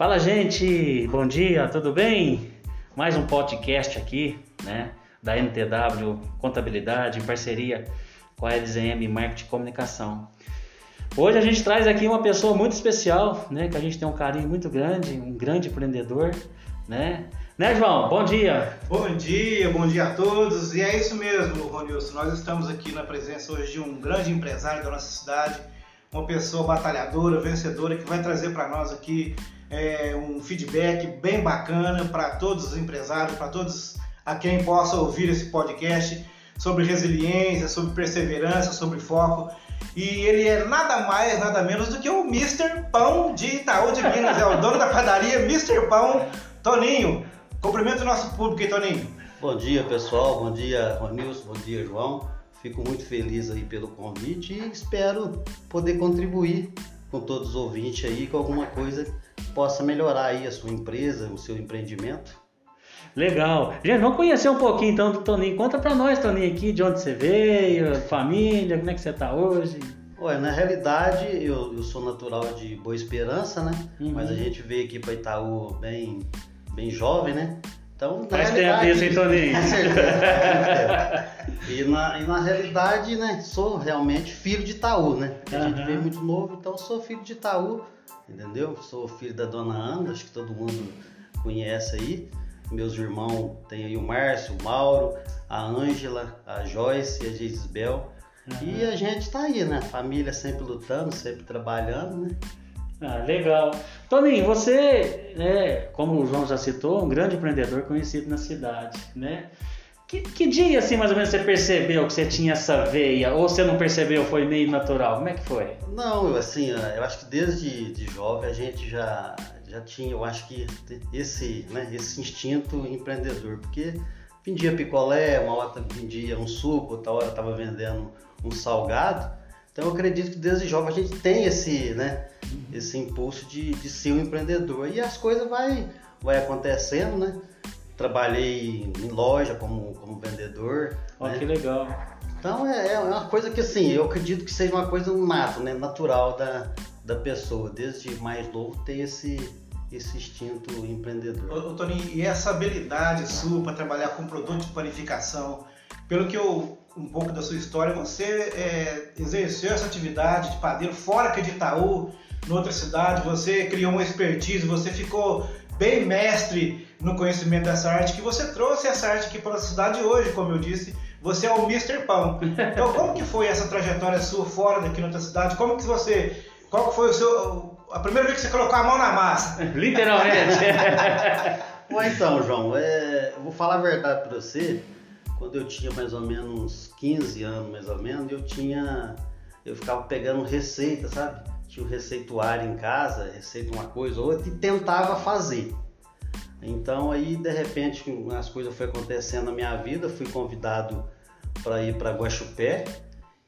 Fala gente, bom dia, tudo bem? Mais um podcast aqui, né, da NTW Contabilidade em parceria com a LZM Marketing e Comunicação. Hoje a gente traz aqui uma pessoa muito especial, né, que a gente tem um carinho muito grande, um grande empreendedor, né? Né, João? Bom dia. Bom dia, bom dia a todos. E é isso mesmo, Ronilson. Nós estamos aqui na presença hoje de um grande empresário da nossa cidade, uma pessoa batalhadora, vencedora, que vai trazer para nós aqui é, um feedback bem bacana para todos os empresários, para todos a quem possa ouvir esse podcast sobre resiliência, sobre perseverança, sobre foco. E ele é nada mais, nada menos do que o Mr. Pão de Itaú de Minas, é o dono da padaria Mr. Pão, Toninho. Cumprimento o nosso público aí, Toninho. Bom dia, pessoal. Bom dia, Ronilson. Bom dia, João. Fico muito feliz aí pelo convite e espero poder contribuir com todos os ouvintes aí com alguma coisa que possa melhorar aí a sua empresa, o seu empreendimento. Legal. Gente, vamos conhecer um pouquinho então do Toninho. Conta pra nós, Toninho, aqui de onde você veio, família, como é que você tá hoje? Olha, na realidade eu, eu sou natural de Boa Esperança, né? Uhum. Mas a gente veio aqui para Itaú bem, bem jovem, né? Então, Faz tempo isso, hein, Toninho? Com certeza. e, na, e na realidade, né, sou realmente filho de Itaú, né? A uhum. gente veio muito novo, então sou filho de Itaú, entendeu? Sou filho da dona Ana, acho que todo mundo conhece aí. Meus irmãos tem aí o Márcio, o Mauro, a Ângela, a Joyce e a Gisbel. Uhum. E a gente tá aí, né? Família sempre lutando, sempre trabalhando, né? Ah, legal. Toninho, você, né, como o João já citou, um grande empreendedor conhecido na cidade, né? Que, que, dia, assim, mais ou menos, você percebeu que você tinha essa veia? Ou você não percebeu, foi meio natural? Como é que foi? Não, assim, eu acho que desde de jovem a gente já, já tinha, eu acho que esse, né, esse instinto empreendedor, porque vendia picolé, uma hora vendia um suco, outra hora estava vendendo um salgado. Então eu acredito que desde jovem a gente tem esse, né, esse impulso de, de ser um empreendedor. E as coisas vai, vai acontecendo, né? Trabalhei em loja como, como vendedor. Oh, né? que legal. Então é, é uma coisa que assim, eu acredito que seja uma coisa nato, né? natural da, da pessoa, desde mais novo ter esse, esse instinto empreendedor. Ô, ô Toninho, e essa habilidade sua para trabalhar com produto de panificação, pelo que eu um pouco da sua história, você é, exerceu essa atividade de padeiro fora aqui de Itaú, em outra cidade, você criou uma expertise, você ficou bem mestre no conhecimento dessa arte, que você trouxe essa arte aqui para a cidade hoje, como eu disse, você é o Mr. Pão. Então, como que foi essa trajetória sua fora daqui na outra cidade? Como que você, qual que foi o seu, a primeira vez que você colocou a mão na massa? Literalmente. Bom, então, João, é, vou falar a verdade para você, quando eu tinha mais ou menos 15 anos, mais ou menos, eu tinha. Eu ficava pegando receita, sabe? Tinha um receituário em casa, receita uma coisa ou outra, e tentava fazer. Então aí de repente as coisas foram acontecendo na minha vida, fui convidado para ir para Guaxupé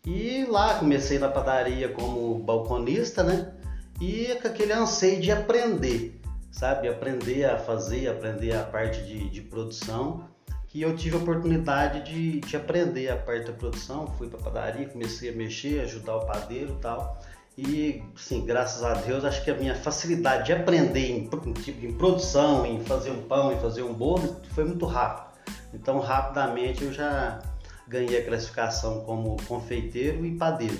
e lá comecei na padaria como balconista, né? E com aquele anseio de aprender, sabe? Aprender a fazer, aprender a parte de, de produção que eu tive a oportunidade de, de aprender a parte da produção. Fui para padaria, comecei a mexer, ajudar o padeiro e tal. E, sim, graças a Deus, acho que a minha facilidade de aprender em, em, em produção, em fazer um pão, em fazer um bolo, foi muito rápido. Então, rapidamente eu já ganhei a classificação como confeiteiro e padeiro.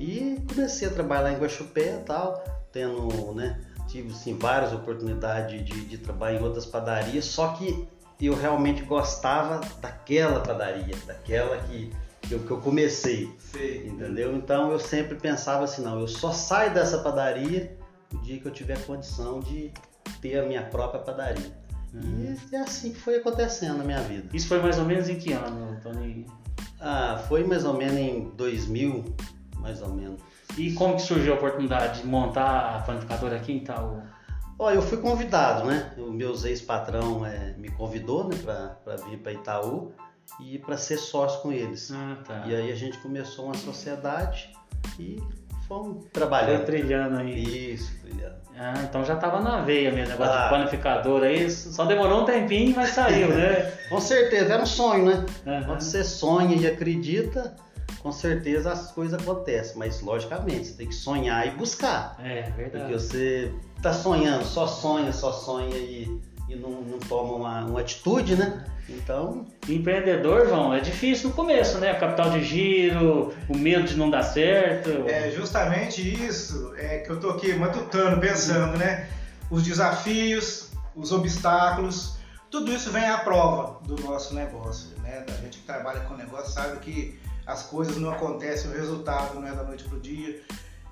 E comecei a trabalhar em Guaxupé e tal, tendo, né, tive sim, várias oportunidades de, de trabalhar em outras padarias, só que eu realmente gostava daquela padaria, daquela que, que, eu, que eu comecei. Sim. Entendeu? Então eu sempre pensava assim, não, eu só saio dessa padaria o dia que eu tiver condição de ter a minha própria padaria. Uhum. E é assim que foi acontecendo na minha vida. Isso foi mais ou menos em que ano, Tony? Ah, foi mais ou menos em 2000, mais ou menos. E como que surgiu a oportunidade de montar a panificadora aqui em Itaú? Ó, eu fui convidado, né? O meu ex-patrão é, me convidou né, para vir para Itaú e para ser sócio com eles. Ah, tá. E aí a gente começou uma sociedade e fomos trabalhando. Foi trilhando aí. Isso, trilhando. Ah, então já tava na veia mesmo, negócio ah. de panificador aí. Só demorou um tempinho, mas saiu, né? com certeza, era um sonho, né? Uhum. Quando você sonha e acredita, com certeza as coisas acontecem, mas logicamente você tem que sonhar e buscar. É, verdade. Porque você tá sonhando, só sonha, só sonha e, e não, não toma uma, uma atitude, né? Então, Empreendedor, João, é difícil no começo, né? Capital de giro, o medo de não dar certo. É justamente isso é que eu tô aqui matutando, pensando, né? Os desafios, os obstáculos, tudo isso vem à prova do nosso negócio, né? Da gente que trabalha com negócio sabe que as coisas não acontecem, o resultado não é da noite pro dia.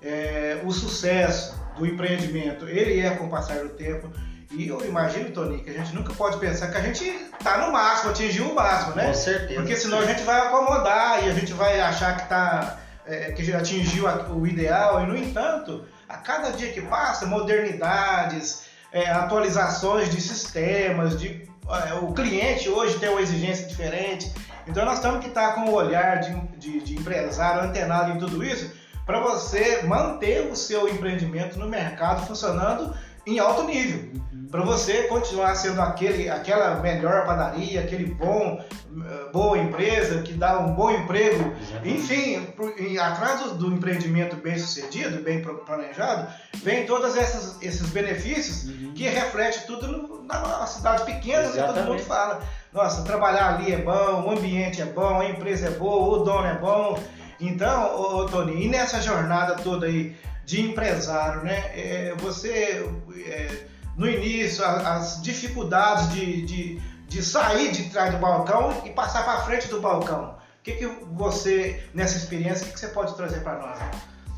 É, o sucesso do empreendimento, ele é com o passar do tempo. E eu imagino, Tony, que a gente nunca pode pensar que a gente tá no máximo, atingiu o máximo, né? com certeza. Porque senão a gente vai acomodar e a gente vai achar que, tá, é, que já atingiu o ideal. E, no entanto, a cada dia que passa, modernidades, é, atualizações de sistemas, de, é, o cliente hoje tem uma exigência diferente. Então nós temos que estar com o olhar de, de, de empresário antenado em tudo isso para você manter o seu empreendimento no mercado funcionando em alto nível para você continuar sendo aquele, aquela melhor padaria, aquele bom, eh, boa empresa que dá um bom emprego, enfim, pro- e atrás do, do empreendimento bem sucedido, bem planejado, vem todos esses, esses benefícios Uhum. que reflete tudo no- na cidade pequena, que todo Exatamente. mundo fala. Nossa, trabalhar ali é bom, o ambiente é bom, a empresa é boa, o dono é bom. Então, ô, ô, Tony, e nessa jornada toda aí de empresário, né? é, você, é, no início, as dificuldades de, de, de sair de trás do balcão e passar para frente do balcão. O que, que você, nessa experiência, o que, que você pode trazer para nós?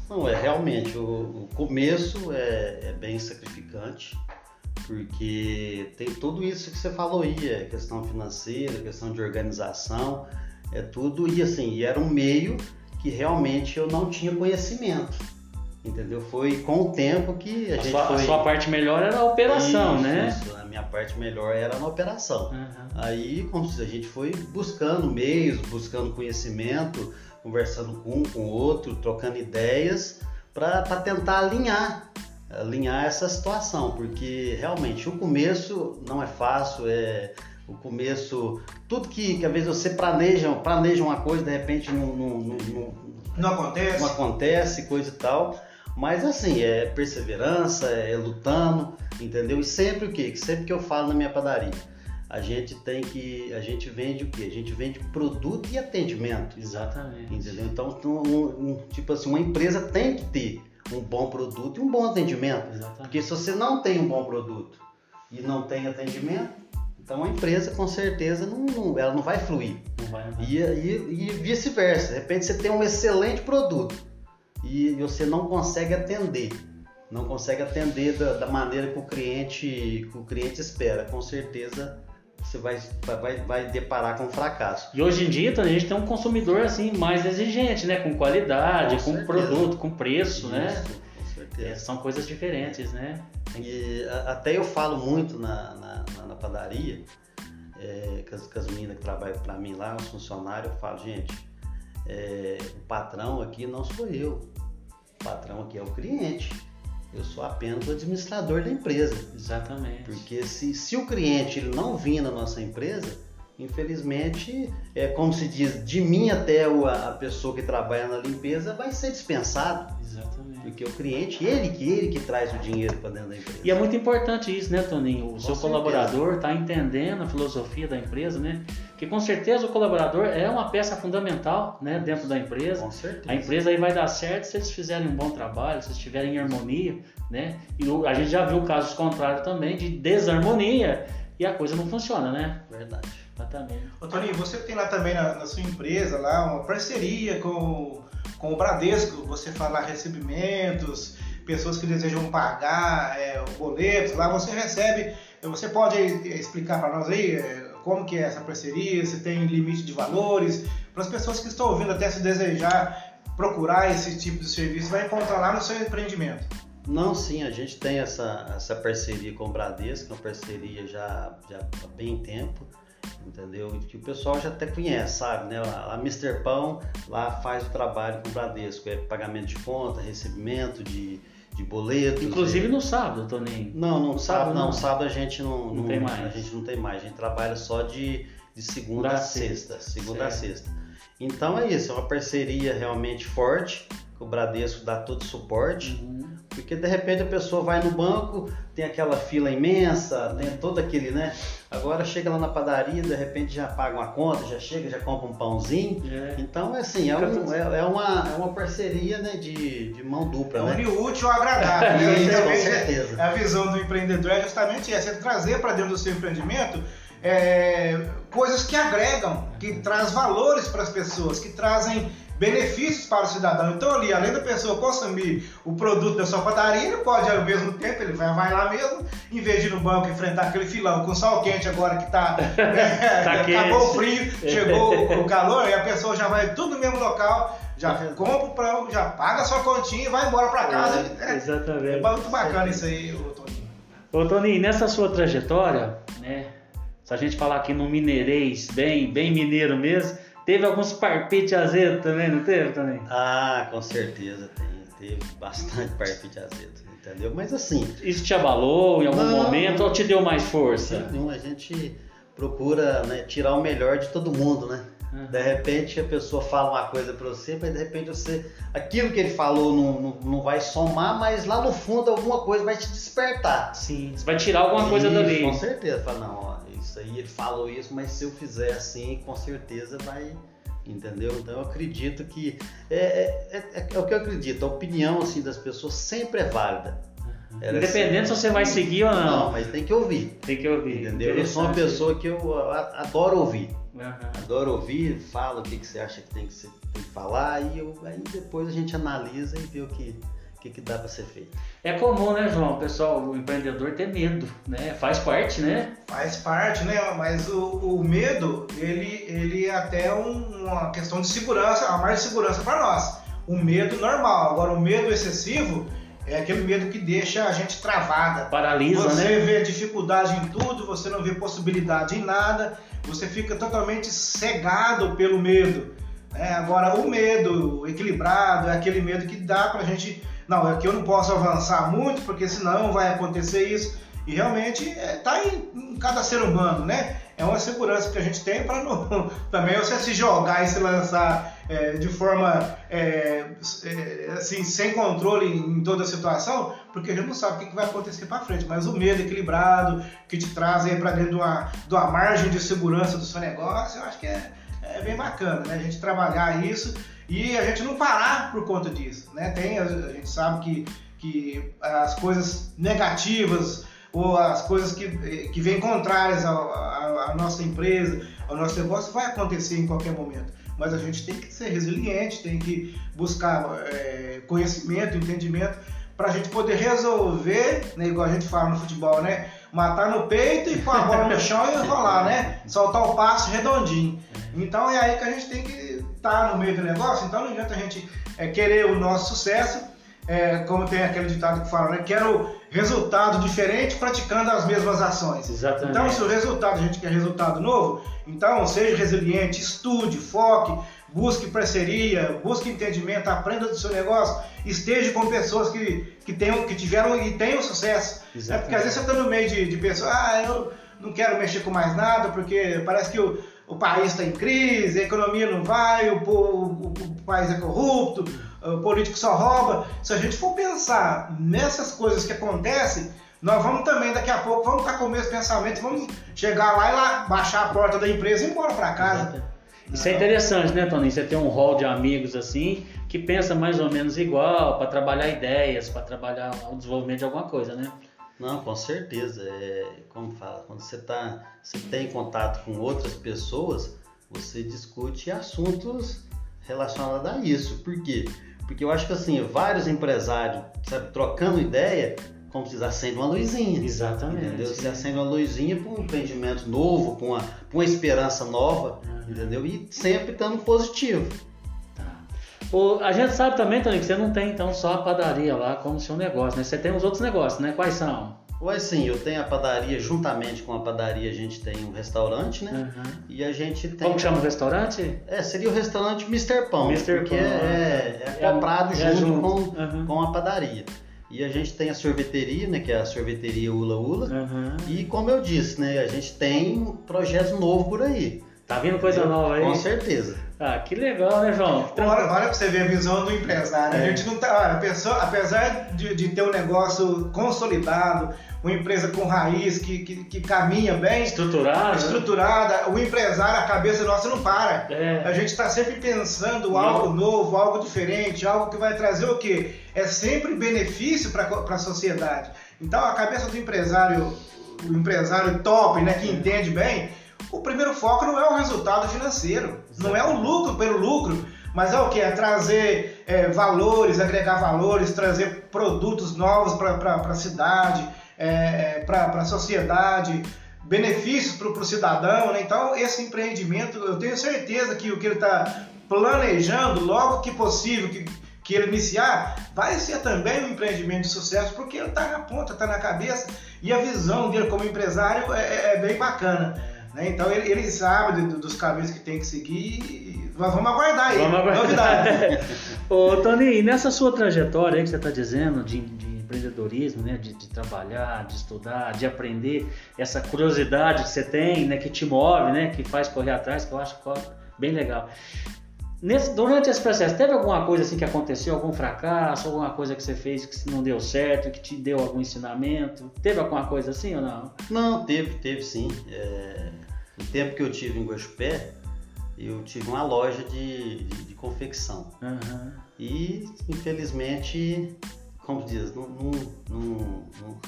Não, é realmente, o, o começo é, é bem sacrificante, porque tem tudo isso que você falou aí, é questão financeira, questão de organização, é tudo, e assim, era um meio que realmente eu não tinha conhecimento, entendeu? Foi com o tempo que a, A gente sua, a foi... sua parte melhor era a operação, Isso, né? isso, a minha parte melhor era na operação. Aham. Aí como se- a gente foi buscando meios, buscando conhecimento, conversando com um, com o outro, trocando ideias para tentar alinhar, alinhar essa situação, porque realmente o começo não é fácil, é o começo, tudo que, que às vezes você planeja, planeja uma coisa, de repente não, não, não- não- Não acontece? não acontece, coisa e tal. Mas assim, é perseverança, é lutando, entendeu? E sempre o quê? Que Sempre que eu falo na minha padaria, a gente tem que. A gente vende o quê? A gente vende produto e atendimento. Exatamente. Entendeu? Então, um- um- tipo assim, uma empresa tem que ter um bom produto e um bom atendimento. Exatamente. Porque se você não tem um bom produto e não tem atendimento, então a empresa com certeza não, não- ela não vai fluir. Não vai, não vai. E, e- e vice-versa. De repente você tem um excelente produto e você não consegue atender. Não consegue atender da, da maneira que o cliente que o cliente espera. Com certeza você vai, vai, vai deparar com fracasso. E hoje em dia a gente tem um consumidor assim mais exigente, né? Com qualidade, Com com, produto, com preço, né? Isso, com certeza. É, são coisas diferentes, né? E até eu falo muito na, na, na- na padaria, é, com, as, com as meninas que trabalham para mim lá, os funcionários, eu falo, gente, é, o patrão aqui não sou eu. O patrão aqui é o cliente. Eu sou apenas o administrador da empresa. Exatamente. Porque se, se o cliente ele não vir na nossa empresa, infelizmente, é como se diz, de mim até a pessoa que trabalha na limpeza vai ser dispensado. Exatamente. Porque o cliente, ele que ele que traz o dinheiro para dentro da empresa. E é muito importante isso, né, Toninho? O seu certeza. colaborador está entendendo a filosofia da empresa, né? Que com certeza o colaborador é uma peça fundamental, né, dentro da empresa. Com certeza. A empresa aí vai dar certo se eles fizerem um bom trabalho, se eles estiverem em harmonia, né? E a gente já viu casos contrários também de desarmonia e a coisa não funciona, né? Verdade. Exatamente. Ô, Toninho, você tem lá também na, na sua empresa lá uma parceria com, com o Bradesco, você fala recebimentos, pessoas que desejam pagar é, boletos, lá você recebe, você pode eh, explicar para nós aí eh, como que é essa parceria, se tem limite de valores, para as pessoas que estão ouvindo até se desejar procurar esse tipo de serviço, vai encontrar lá no seu empreendimento. Não, sim, a gente tem essa, essa parceria com o Bradesco, uma parceria já, já há bem tempo, entendeu? Que o pessoal já até conhece, sabe, né? A, a Mr. Pão lá faz o trabalho com o Bradesco, é pagamento de conta, recebimento de, de boletos. Inclusive é- no sábado, Toninho. Não, não, sábado Sábado não, não. sábado a gente não, Não tem mais. A gente não tem mais, a gente trabalha só de, de segunda Da a sexta, segunda a certo. sexta. Então é isso, é uma parceria realmente forte, o Bradesco dá todo o suporte. Uhum. Porque de repente a pessoa vai no banco, tem aquela fila imensa, tem todo aquele, né? Agora chega lá na padaria, de repente já paga uma conta, já chega, já compra um pãozinho. É. Então é assim, é, um- é- é uma, é uma parceria né, de, de mão É dupla, um né? útil ao agradável. né? Isso, com certeza. A visão do empreendedor é justamente essa, é trazer para dentro do seu empreendimento é, coisas que agregam, que traz valores para as pessoas, que trazem benefícios para o cidadão. Então ali, além da pessoa consumir o produto da sua padaria, ele pode ao mesmo tempo, ele vai, vai lá mesmo, em vez de ir no banco enfrentar aquele filão com sol quente agora que tá, Tá acabou o frio, chegou o calor, e a pessoa já vai tudo no mesmo local, já compra o pão, já paga a sua continha e vai embora para casa. É, É, é exatamente. muito bacana isso aí, ô Toninho. Ô Toninho, nessa sua trajetória, né? Se a gente falar aqui no mineirês, bem, bem mineiro mesmo, teve alguns parpites azedo também, não teve, Toninho? Ah, com certeza tem. Teve bastante parpite azedo, entendeu? Mas assim, Isso te abalou em algum Não. momento ou te deu mais força? Não, a gente procura né, tirar o melhor de todo mundo, né? Uhum. De repente a pessoa fala uma coisa pra você, mas de repente você. Aquilo que ele falou não, não, não vai somar, mas lá no fundo alguma coisa vai te despertar. Sim, você vai tirar alguma coisa Isso, dali. Com certeza. Fala, não, isso aí ele falou isso, mas se eu fizer assim, com certeza vai. Entendeu? Então eu acredito que. É, é, é- é o que eu acredito, a opinião assim, das pessoas sempre é válida. Era Independente se você vai seguir ou Não, não. mas tem que ouvir. Tem que ouvir. Entendeu? Eu sou uma pessoa que eu adoro ouvir. Aham. Adoro ouvir, fala o que, que você acha que tem que, ser, tem que falar e eu, aí depois a gente analisa e vê o que, que, que dá para ser feito. É comum, né, João? O pessoal, o empreendedor ter medo, né? Faz parte, né? Faz parte, né? Mas o, o medo, ele, ele é até um- uma questão de segurança, a mais de segurança para nós. O medo normal. Agora, o medo excessivo é aquele medo que deixa a gente travada. Paralisa, você né? vê dificuldade em tudo, você não vê possibilidade em nada, você fica totalmente cegado pelo medo. né? Agora, o medo equilibrado é aquele medo que dá pra gente. Não, é que eu não posso avançar muito, porque senão vai acontecer isso. E realmente está em, em cada ser humano, né? É uma segurança que a gente tem para também você se jogar e se lançar é, de forma é, é, assim sem controle em toda a situação, porque a gente não sabe o que vai acontecer para frente. Mas o medo equilibrado que te traz para dentro de uma, de uma margem de segurança do seu negócio, eu acho que é, é bem bacana, né? A gente trabalhar isso e a gente não parar por conta disso, né? Tem a, a gente sabe que que as coisas negativas ou as coisas que, que vêm contrárias à nossa empresa, ao nosso negócio, vai acontecer em qualquer momento. Mas a gente tem que ser resiliente, tem que buscar é, conhecimento, entendimento, para a gente poder resolver, né, igual a gente fala no futebol, né? Matar no peito e pôr a bola no chão e rolar, né? Soltar o passe redondinho. Então é aí que a gente tem que estar no meio do negócio. Então não adianta a gente é, querer o nosso sucesso, é, como tem aquele ditado que fala, né? Quero resultado diferente praticando as mesmas ações. Exatamente. Então, se o resultado, a gente quer resultado novo, então seja resiliente, estude, foque, busque parceria, busque entendimento, aprenda do seu negócio, esteja com pessoas que, que, tenham, que tiveram e tenham sucesso. É porque às vezes você está no meio de, de pessoas, ah, eu não quero mexer com mais nada, porque parece que o, o país está em crise, a economia não vai, o, o- o país é corrupto, o político só rouba. Se a gente for pensar nessas coisas que acontecem, nós vamos também, daqui a pouco, vamos estar com o mesmo pensamento, vamos chegar lá e lá, baixar a porta da empresa e ir embora para casa. Isso é interessante, né, Toninho? Você tem um hall de amigos assim que pensa mais ou menos igual para trabalhar ideias, para trabalhar o desenvolvimento de alguma coisa, né? Não, com certeza. É, como fala, quando você, tá, você tem contato com outras pessoas, você discute assuntos relacionados a isso. Por quê? Porque eu acho que assim, vários empresários, sabe, trocando ideia, como se acende uma luzinha. Exatamente. Entendeu? Você acende uma luzinha para um empreendimento novo, para uma, pra uma esperança nova, entendeu? E sempre estando positivo. O- a gente sabe também, Toninho, que você não tem então só a padaria lá como seu negócio, né? Você tem os outros negócios, né? Quais são? Ou assim, eu tenho a padaria, juntamente com a padaria, a gente tem um restaurante, né? Uhum. E a gente tem. Como que chama o restaurante? É, seria o restaurante Mr. Pão, Mr. porque Pão, é, é é- comprado é junto, junto. Com, Uhum. com a padaria. E a gente tem a sorveteria, né, que é a sorveteria Ula Ula. Uhum. E como eu disse, né, a gente tem projetos novos por aí. Tá vindo coisa nova aí? Com certeza. Ah, que legal, né, João? Olha, olha pra você ver a visão do empresário. É. A gente não tá. Olha, a pessoa, apesar de, de ter um negócio consolidado, uma empresa com raiz que, que, que caminha bem, Estruturado. né? estruturada, o empresário, a cabeça nossa não para. É. A gente está sempre pensando Não. algo novo, algo diferente, algo que vai trazer o quê? É sempre benefício para a sociedade. Então a cabeça do empresário, o empresário top, né, que entende bem, o primeiro foco não é o resultado financeiro, não é o lucro pelo lucro, mas é o que? É trazer é, valores, agregar valores, trazer produtos novos para a cidade, é, para a sociedade, benefícios para o cidadão. Né? Então, esse empreendimento, eu tenho certeza que o que ele está planejando, logo que possível, que, que ele iniciar, vai ser também um empreendimento de sucesso, porque ele está na ponta, está na cabeça, e a visão dele como empresário é, é bem bacana. Né? Então, ele, ele sabe do- dos caminhos que tem que seguir. e Nós vamos aguardar aí. Vamos aguardar. Novidades. Ô, Tony, e nessa sua trajetória aí que você está dizendo de, de empreendedorismo, né, de, de trabalhar, de estudar, de aprender, essa curiosidade que você tem, né, que te move, né, que faz correr atrás, que eu acho ó, bem legal. Nesse, durante esse processo, teve alguma coisa assim que aconteceu, algum fracasso, alguma coisa que você fez que não deu certo, que te deu algum ensinamento? Teve alguma coisa assim ou não? Não, teve, teve sim. É, no tempo que eu tive em Guaxupé, eu tive uma loja de, de, de confecção. Aham. E, infelizmente, como diz, não, não, não, não,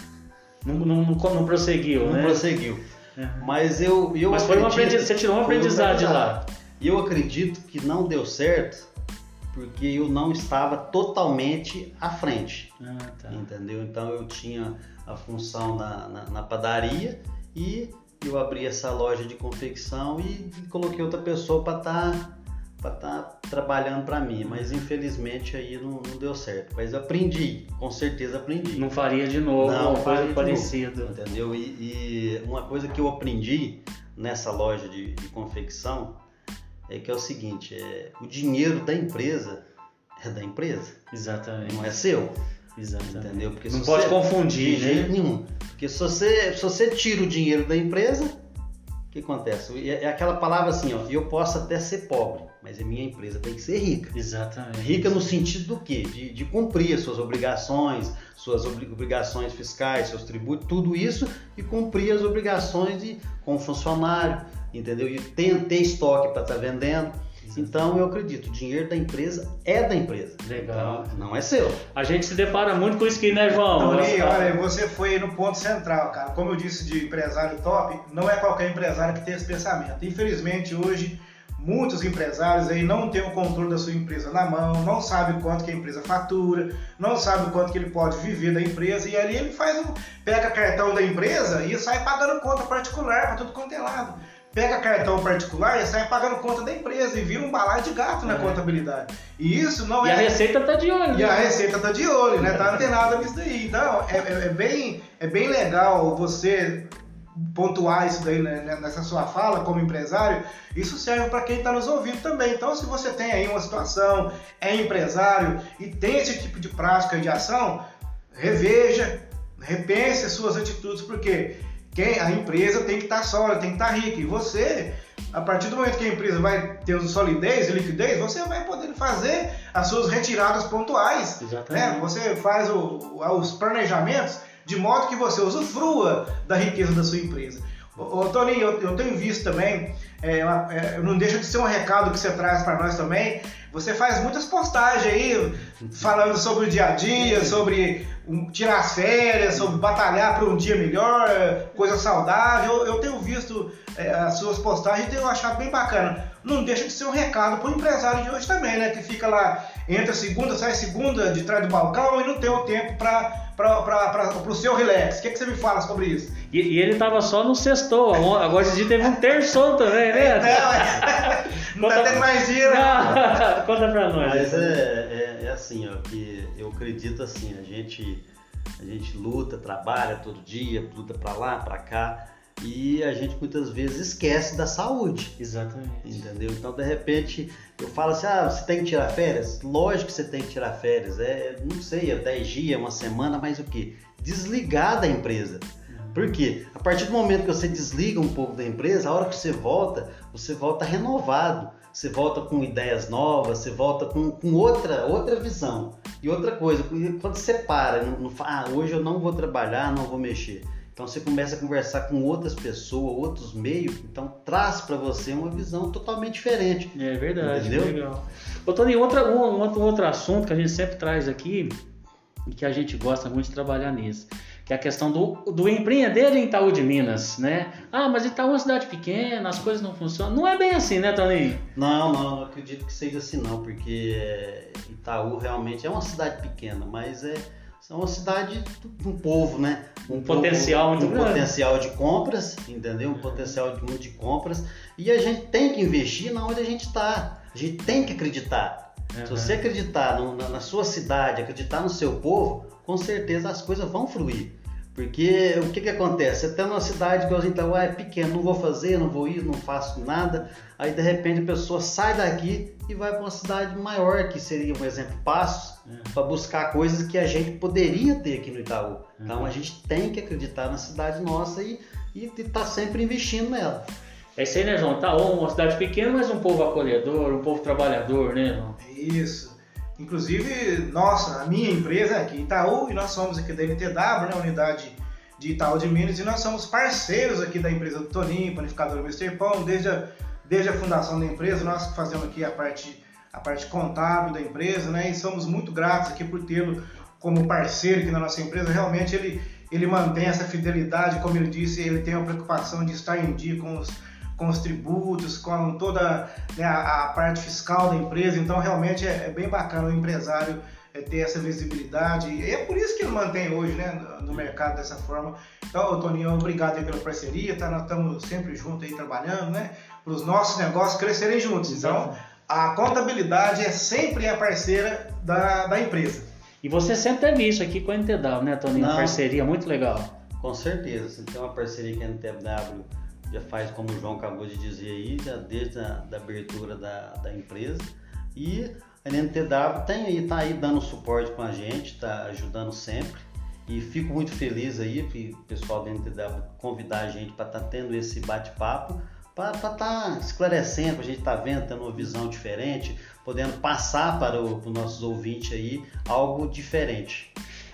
Não, não, não, não prosseguiu, não né? prosseguiu. Aham. Mas eu, eu Mas foi um acredito- aprendizado, você tirou um um aprendizado de lá. E eu acredito que não deu certo porque eu não estava totalmente à frente. Ah, tá. Entendeu? Então eu tinha a função na, na, na padaria e eu abri essa loja de confecção e coloquei outra pessoa para estar para tá trabalhando para mim, mas infelizmente aí não, não deu certo. Mas eu aprendi, com certeza aprendi. Não faria de novo Não, uma faria coisa de parecida. Entendeu? E, e uma coisa que eu aprendi nessa loja de, de confecção é que é o seguinte, é, o dinheiro da empresa é da empresa, Exatamente. não é seu. Exatamente. Entendeu? Porque Não pode confundir, De jeito né? nenhum. Porque se você, se você tira o dinheiro da empresa, o que acontece? É é aquela palavra assim, ó, eu posso até ser pobre, mas a minha empresa tem que ser rica. Exatamente. Rica no sentido do quê? De, de cumprir as suas obrigações, suas obri- obrigações fiscais, seus tributos, tudo isso, e cumprir as obrigações de, com o funcionário, entendeu? E ter, ter estoque para estar vendendo. Então eu acredito, o dinheiro da empresa é da empresa. Legal. Então, não é seu. A gente se depara muito com isso aqui, né, João? Tony, Nossa, olha, você foi no ponto central, cara. Como eu disse de empresário top, não é qualquer empresário que tem esse pensamento. Infelizmente, hoje, muitos empresários aí não têm o controle da sua empresa na mão, não sabe quanto que a empresa fatura, não sabe quanto que ele pode viver da empresa, e ali ele faz um, pega cartão da empresa e sai pagando conta particular para tudo quanto é lado. Pega cartão particular e sai pagando conta da empresa e vira um balaio de gato na É. contabilidade. E isso não E é. a receita tá de olho. E a né? receita tá de olho, né? Tá antenada nisso daí. Então, é, é- é bem, é bem legal você pontuar isso daí né, nessa sua fala como empresário. Isso serve para quem está nos ouvindo também. Então, se você tem aí uma situação, é empresário e tem esse tipo de prática de ação, reveja, repense as suas atitudes, porque quem, a empresa tem que estar sólida, tem que estar rica. E você, a partir do momento que a empresa vai ter solidez e liquidez, você vai poder fazer as suas retiradas pontuais. Exatamente. Né? Você faz o- os planejamentos de modo que você usufrua da riqueza da sua empresa. Ô, Toninho, eu, eu tenho visto também, é, é, não deixa de ser um recado que você traz para nós também. Você faz muitas postagens aí falando sobre o dia a dia, sobre um, tirar as férias, sobre batalhar para um dia melhor, coisa saudável. Eu, eu tenho visto é, as suas postagens e tenho achado bem bacana. Não deixa de ser um recado para o empresário de hoje também, né? Que fica lá, entra segunda, sai segunda de trás do balcão e não tem o tempo para o seu relax. O que, que você me fala sobre isso? E, e ele tava só no sextou. Agora esse dia teve um terçou também, né? Não, é- não tá Conta- tendo mais dia, né? Não, Conta pra nós. Mas é, é, é assim, ó, que eu acredito assim, a gente, a gente luta, trabalha todo dia, luta pra lá, pra cá, e a gente muitas vezes esquece da saúde. Exatamente. Entendeu? Então, de repente, eu falo assim: ah, você tem que tirar férias? Lógico que você tem que tirar férias. É, não sei, é 10 dias, uma semana, mas o quê? Desligar da empresa. Por quê? A partir do momento que você desliga um pouco da empresa, a hora que você volta, você volta renovado, você volta com ideias novas, você volta com, com outra, outra visão. E outra coisa, quando você para, não, não ah, hoje eu não vou trabalhar, não vou mexer. Então você começa a conversar com outras pessoas, outros meios, então traz para você uma visão totalmente diferente. É verdade, entendeu? legal. Ô Tony, outra, um, outro, outro assunto que a gente sempre traz aqui e que a gente gosta muito de trabalhar nisso, que é a questão do, do empreender em Itaú de Minas, né? Ah, mas Itaú é uma cidade pequena, as coisas não funcionam. Não é bem assim, né, Tony? Não, não, não acredito que seja assim não, porque Itaú realmente é uma cidade pequena, mas é é uma cidade um povo, né? Um potencial povo, um grande. potencial de compras, entendeu? Um potencial de, de compras e a gente tem que investir na onde a gente está. A gente tem que acreditar. Uhum. Se você acreditar no, na, na sua cidade, acreditar no seu povo, com certeza as coisas vão fluir. Porque o que, que acontece? Até numa cidade que a gente tá, é pequeno, não vou fazer, não vou ir, não faço nada. Aí de repente a pessoa sai daqui e vai para uma cidade maior, que seria um exemplo Passos, é. para buscar coisas que a gente poderia ter aqui no Itaú. Então uhum. a gente tem que acreditar na cidade nossa e estar tá sempre investindo nela. É isso aí, né, João? Itaú, uma cidade pequena, mas um povo acolhedor, um povo trabalhador, né, João? Isso. Inclusive, nossa, a minha empresa aqui Itaú, e nós somos aqui da NTW, né, unidade de Itaú de Minas, e nós somos parceiros aqui da empresa do Toninho, panificadora Mr. Pão, desde a, desde a fundação da empresa, nós fazemos aqui a parte, a parte contábil da empresa, né, e somos muito gratos aqui por tê-lo como parceiro aqui na nossa empresa, realmente ele, ele mantém essa fidelidade, como eu disse, ele tem a preocupação de estar em dia com os com os tributos, com toda né, a, a, parte fiscal da empresa. Então, realmente é, é bem bacana o empresário é, ter essa visibilidade. E é por isso que ele mantém hoje né, no, no mercado dessa forma. Então, Toninho, obrigado pela parceria. Tá? Nós estamos sempre juntos aí trabalhando, né? Para os nossos negócios crescerem juntos. Então, a contabilidade é sempre a parceira da, da empresa. E você sempre teve isso aqui com a NTW, né, Toninho? Uma parceria muito legal. Com certeza. Você tem uma parceria com a NTW já faz, como o João acabou de dizer aí, já desde a da abertura da, da empresa. E a NTW tem aí, tá aí dando suporte com a gente, tá ajudando sempre. E fico muito feliz aí que o pessoal da NTW convidar a gente para estar tá tendo esse bate-papo, para estar tá esclarecendo, a gente tá vendo, tendo uma visão diferente, podendo passar para, para os nossos ouvintes aí algo diferente.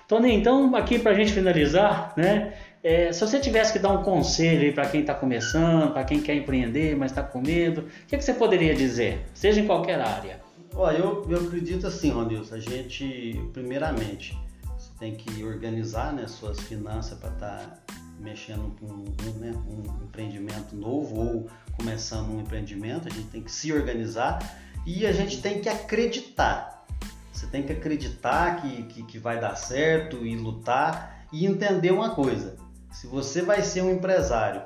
Tony, então aqui para a gente finalizar, né? É, se você tivesse que dar um conselho para quem está começando, para quem quer empreender, mas está com medo, o que, que, você poderia dizer? Seja em qualquer área. Olha, eu, eu acredito assim, Ronilson, a gente, primeiramente, você tem que organizar né, suas finanças para estar tá mexendo com um, né, um empreendimento novo ou começando um empreendimento, a gente tem que se organizar e a gente tem que acreditar. Você tem que acreditar que, que, que vai dar certo e lutar e entender uma coisa se você vai ser um empresário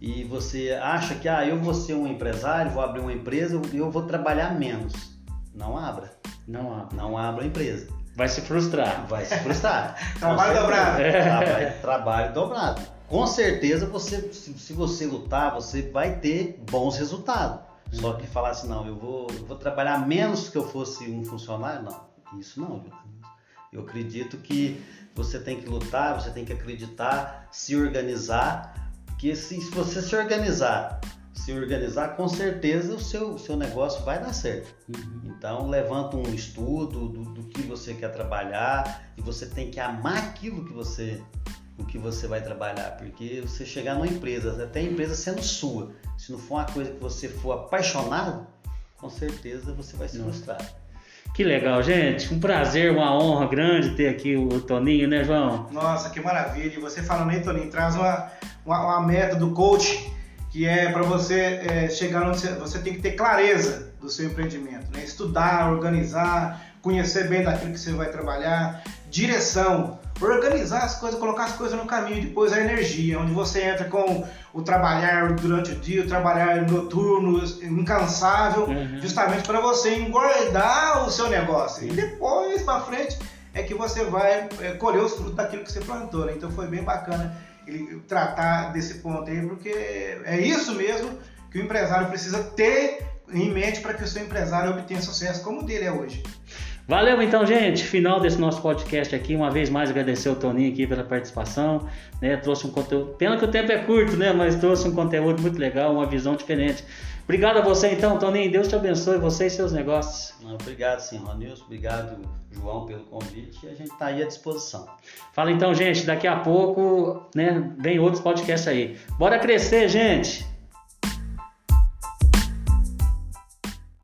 e você acha que ah, eu vou ser um empresário, vou abrir uma empresa, eu vou trabalhar menos. Não abra. Não abra. Não abra a empresa. Vai se frustrar. Vai se frustrar. trabalho dobrado. É. Trabalho dobrado. Com certeza você, se, você lutar, você vai ter bons resultados. Só que falar assim, não, eu vou, eu vou trabalhar menos que eu fosse um funcionário, não. Isso não, eu acredito que você tem que lutar, você tem que acreditar, se organizar, que se, se você se organizar, se organizar, com certeza o seu, seu negócio vai dar certo. Uhum. Então levanta um estudo do, do, que você quer trabalhar e você tem que amar aquilo que você o que você vai trabalhar, porque você chegar numa empresa, até a empresa sendo sua, se não for uma coisa que você for apaixonado, com certeza você vai se frustrar. Que legal, gente. Um prazer, uma honra grande ter aqui o Toninho, né, João? Nossa, que maravilha. E você falando aí, Toninho, traz uma, uma, uma meta do coach que é para você é, chegar onde você, você tem que ter clareza do seu empreendimento, né? Estudar, organizar, conhecer bem daquilo que você vai trabalhar, direção, organizar as coisas, colocar as coisas no caminho, depois a energia, onde você entra com o trabalhar durante o dia, o trabalhar noturno, incansável, uhum. justamente para você engordar o seu negócio. E depois para frente é que você vai é, colher os frutos daquilo que você plantou. Né? Então foi bem bacana ele tratar desse ponto aí, porque é isso mesmo que o empresário precisa ter em mente para que o seu empresário obtenha sucesso como o dele é hoje. Valeu então, gente. Final desse nosso podcast aqui. Uma vez mais agradecer o Toninho aqui pela participação. Né? Trouxe um conteúdo. Pena que o tempo é curto, né? Mas trouxe um conteúdo muito legal, uma visão diferente. Obrigado a você então, Toninho. Deus te abençoe, você e seus negócios. Obrigado, sim, Ronilson. Obrigado, João, pelo convite. E a gente está aí à disposição. Fala então, gente. Daqui a pouco, né? Vem outros podcasts aí. Bora crescer, gente!